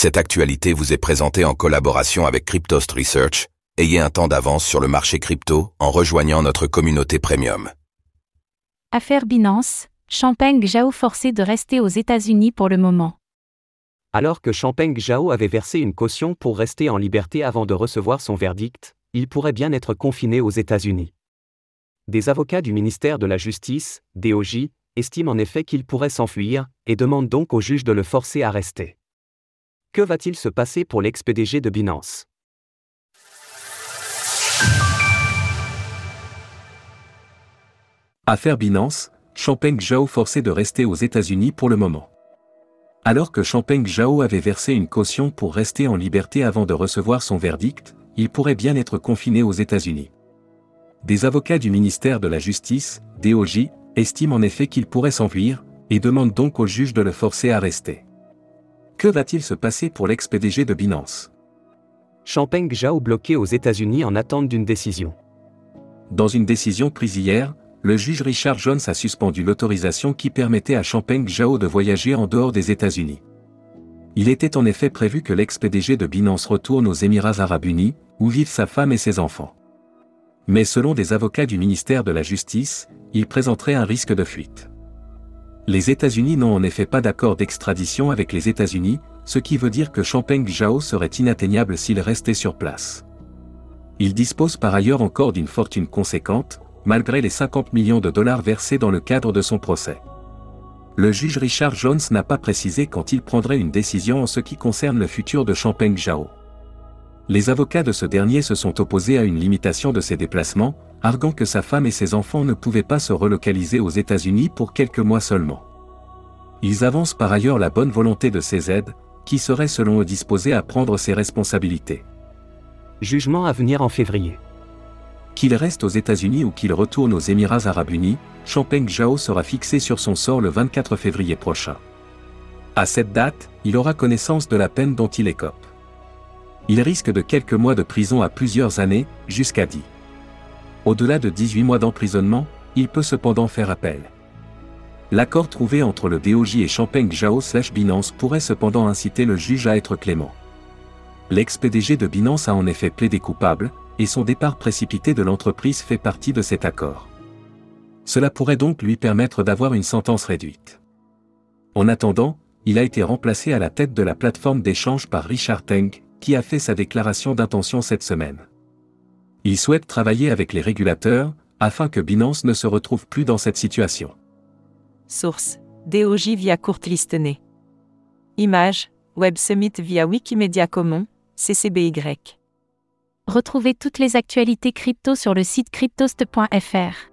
Cette actualité vous est présentée en collaboration avec Cryptost Research. Ayez un temps d'avance sur le marché crypto en rejoignant notre communauté premium. Affaire Binance, Champagne Zhao forcé de rester aux États-Unis pour le moment. Alors que Champagne Zhao avait versé une caution pour rester en liberté avant de recevoir son verdict, il pourrait bien être confiné aux États-Unis. Des avocats du ministère de la Justice, DOJ, estiment en effet qu'il pourrait s'enfuir, et demandent donc au juge de le forcer à rester. Que va-t-il se passer pour l'ex-PDG de Binance? Affaire Binance, Champagne Zhao forcé de rester aux États-Unis pour le moment. Alors que Champagne Zhao avait versé une caution pour rester en liberté avant de recevoir son verdict, il pourrait bien être confiné aux États-Unis. Des avocats du ministère de la Justice, DOJ, estiment en effet qu'il pourrait s'enfuir, et demandent donc au juge de le forcer à rester. Que va-t-il se passer pour l'ex-PDG de Binance? Champagne Zhao bloqué aux États-Unis en attente d'une décision. Dans une décision prise hier, le juge Richard Jones a suspendu l'autorisation qui permettait à Champagne Zhao de voyager en dehors des États-Unis. Il était en effet prévu que l'ex-PDG de Binance retourne aux Émirats arabes unis, où vivent sa femme et ses enfants. Mais selon des avocats du ministère de la Justice, il présenterait un risque de fuite. Les États-Unis n'ont en effet pas d'accord d'extradition avec les États-Unis, ce qui veut dire que Champagne Zhao serait inatteignable s'il restait sur place. Il dispose par ailleurs encore d'une fortune conséquente, malgré les 50 millions de dollars versés dans le cadre de son procès. Le juge Richard Jones n'a pas précisé quand il prendrait une décision en ce qui concerne le futur de Champagne Zhao. Les avocats de ce dernier se sont opposés à une limitation de ses déplacements, arguant que sa femme et ses enfants ne pouvaient pas se relocaliser aux États-Unis pour quelques mois seulement. Ils avancent par ailleurs la bonne volonté de ces aides, qui seraient selon eux disposés à prendre ses responsabilités. Jugement à venir en février. Qu'il reste aux États-Unis ou qu'il retourne aux Émirats arabes unis, Champagne Zhao sera fixé sur son sort le 24 février prochain. À cette date, il aura connaissance de la peine dont il écope. Il risque de quelques mois de prison à plusieurs années, jusqu'à 10. Au-delà de 18 mois d'emprisonnement, il peut cependant faire appel. L'accord trouvé entre le DOJ et Champagne Zhao slash Binance pourrait cependant inciter le juge à être clément. L'ex-PDG de Binance a en effet plaidé coupable, et son départ précipité de l'entreprise fait partie de cet accord. Cela pourrait donc lui permettre d'avoir une sentence réduite. En attendant, il a été remplacé à la tête de la plateforme d'échange par Richard Teng, qui a fait sa déclaration d'intention cette semaine. Il souhaite travailler avec les régulateurs, afin que Binance ne se retrouve plus dans cette situation. Source DOJ via Courtlistenay. Image Web Summit via Wikimedia Commons, CCBY. Retrouvez toutes les actualités crypto sur le site cryptost.fr.